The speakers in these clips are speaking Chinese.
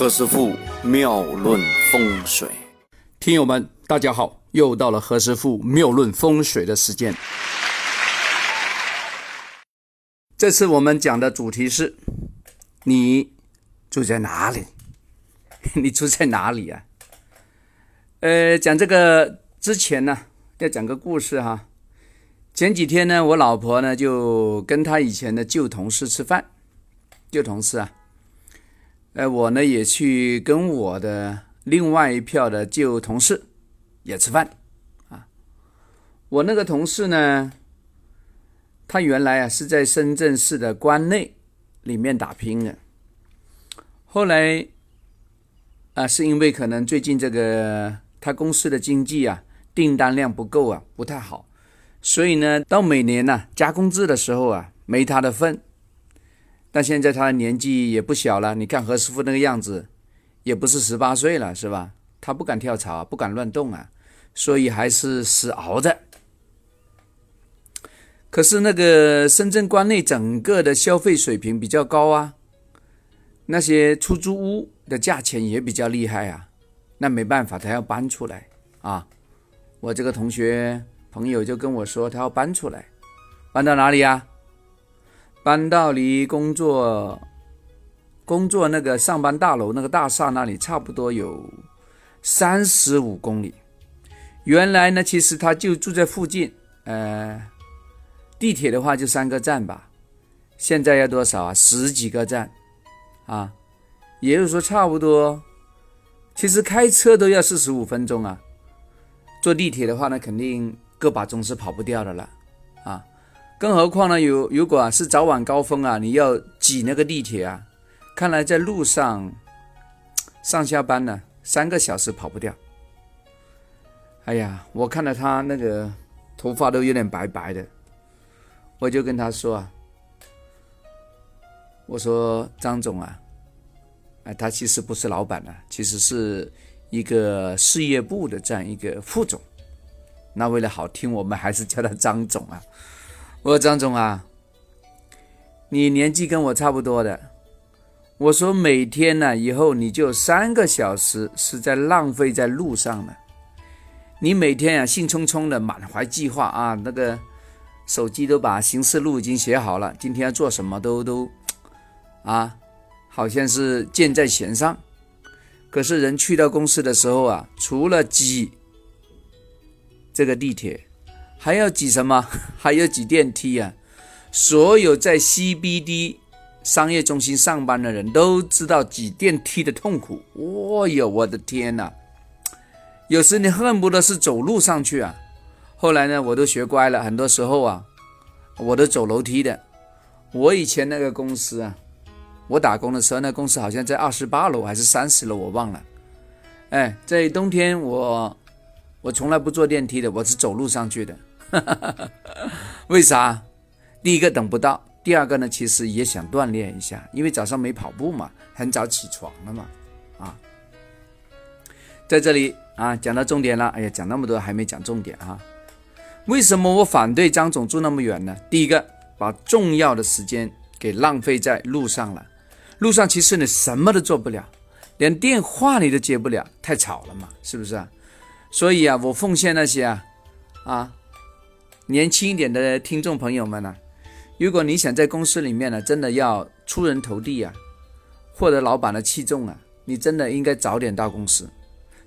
何师傅妙论风水，听友们，大家好，又到了何师傅妙论风水的时间。这次我们讲的主题是：你住在哪里？你住在哪里啊？呃，讲这个之前呢，要讲个故事哈。前几天呢，我老婆呢就跟她以前的旧同事吃饭，旧同事啊。呃，我呢也去跟我的另外一票的旧同事也吃饭啊。我那个同事呢，他原来啊是在深圳市的关内里面打拼的，后来啊是因为可能最近这个他公司的经济啊订单量不够啊不太好，所以呢到每年呢加工资的时候啊没他的份。但现在他年纪也不小了，你看何师傅那个样子，也不是十八岁了，是吧？他不敢跳槽，不敢乱动啊，所以还是死熬着。可是那个深圳关内整个的消费水平比较高啊，那些出租屋的价钱也比较厉害啊，那没办法，他要搬出来啊。我这个同学朋友就跟我说，他要搬出来，搬到哪里呀？搬到离工作工作那个上班大楼那个大厦那里差不多有三十五公里。原来呢，其实他就住在附近，呃，地铁的话就三个站吧。现在要多少啊？十几个站啊，也就是说差不多。其实开车都要四十五分钟啊，坐地铁的话呢，肯定个把钟是跑不掉的了。更何况呢？有如果啊是早晚高峰啊，你要挤那个地铁啊，看来在路上上下班呢，三个小时跑不掉。哎呀，我看到他那个头发都有点白白的，我就跟他说啊，我说张总啊，哎，他其实不是老板啊，其实是一个事业部的这样一个副总。那为了好听，我们还是叫他张总啊。我说张总啊，你年纪跟我差不多的。我说每天呢，以后你就三个小时是在浪费在路上了。你每天啊，兴冲冲的，满怀计划啊，那个手机都把行事路已经写好了，今天要做什么都都啊，好像是箭在弦上。可是人去到公司的时候啊，除了挤这个地铁。还要挤什么？还要挤电梯啊！所有在 CBD 商业中心上班的人都知道挤电梯的痛苦。哦哟，我的天哪！有时你恨不得是走路上去啊。后来呢，我都学乖了，很多时候啊，我都走楼梯的。我以前那个公司啊，我打工的时候，那公司好像在二十八楼还是三十楼，我忘了。哎，在冬天我我从来不坐电梯的，我是走路上去的。为啥？第一个等不到，第二个呢？其实也想锻炼一下，因为早上没跑步嘛，很早起床了嘛，啊，在这里啊，讲到重点了。哎呀，讲那么多还没讲重点啊？为什么我反对张总住那么远呢？第一个，把重要的时间给浪费在路上了，路上其实你什么都做不了，连电话你都接不了，太吵了嘛，是不是啊？所以啊，我奉献那些啊，啊。年轻一点的听众朋友们呢，如果你想在公司里面呢，真的要出人头地啊，获得老板的器重啊，你真的应该早点到公司，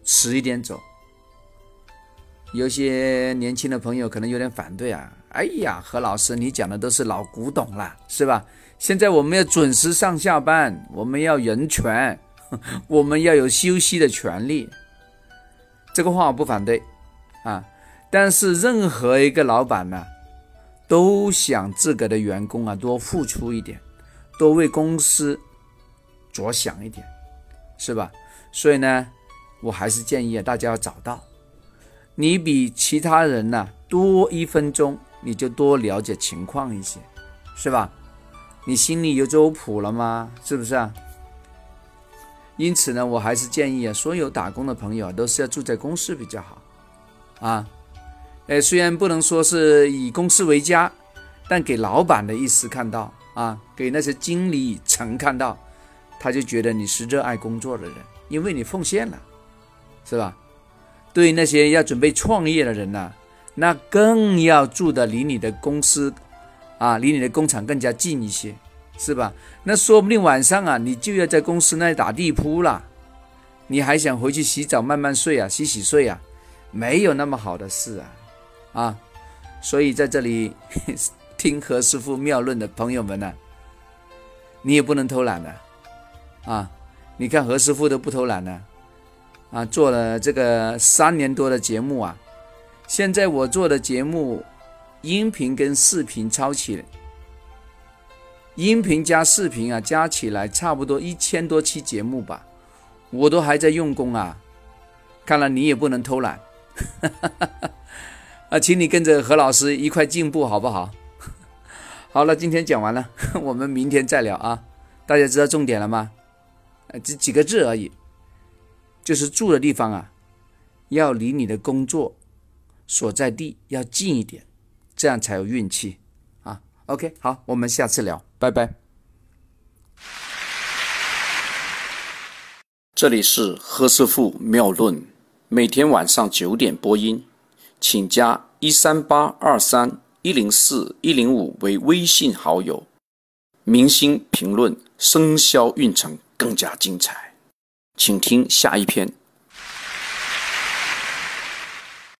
迟一点走。有些年轻的朋友可能有点反对啊，哎呀，何老师，你讲的都是老古董了，是吧？现在我们要准时上下班，我们要人权，我们要有休息的权利。这个话我不反对啊。但是任何一个老板呢，都想自个的员工啊多付出一点，多为公司着想一点，是吧？所以呢，我还是建议，大家要找到你比其他人呢多一分钟，你就多了解情况一些，是吧？你心里有周谱了吗？是不是啊？因此呢，我还是建议啊，所有打工的朋友都是要住在公司比较好，啊。哎，虽然不能说是以公司为家，但给老板的意思看到啊，给那些经理层看到，他就觉得你是热爱工作的人，因为你奉献了，是吧？对那些要准备创业的人呢，那更要住的离你的公司啊，离你的工厂更加近一些，是吧？那说不定晚上啊，你就要在公司那里打地铺了，你还想回去洗澡慢慢睡啊，洗洗睡啊？没有那么好的事啊，啊！所以在这里 听何师傅妙论的朋友们呢，你也不能偷懒的。啊，你看何师傅都不偷懒呢，啊，做了这个三年多的节目啊，现在我做的节目，音频跟视频抄起，音频加视频啊，加起来差不多一千多期节目吧，我都还在用功啊，看来你也不能偷懒，啊，请你跟着何老师一块进步好不好？好了，今天讲完了，我们明天再聊啊，大家知道重点了吗？呃这几个字而已，就是住的地方啊，要离你的工作所在地要近一点，这样才有运气啊。OK，好，我们下次聊，拜拜。这里是何师傅妙论，每天晚上九点播音，请加一三八二三一零四一零五为微信好友，明星评论生肖运程。更加精彩，请听下一篇。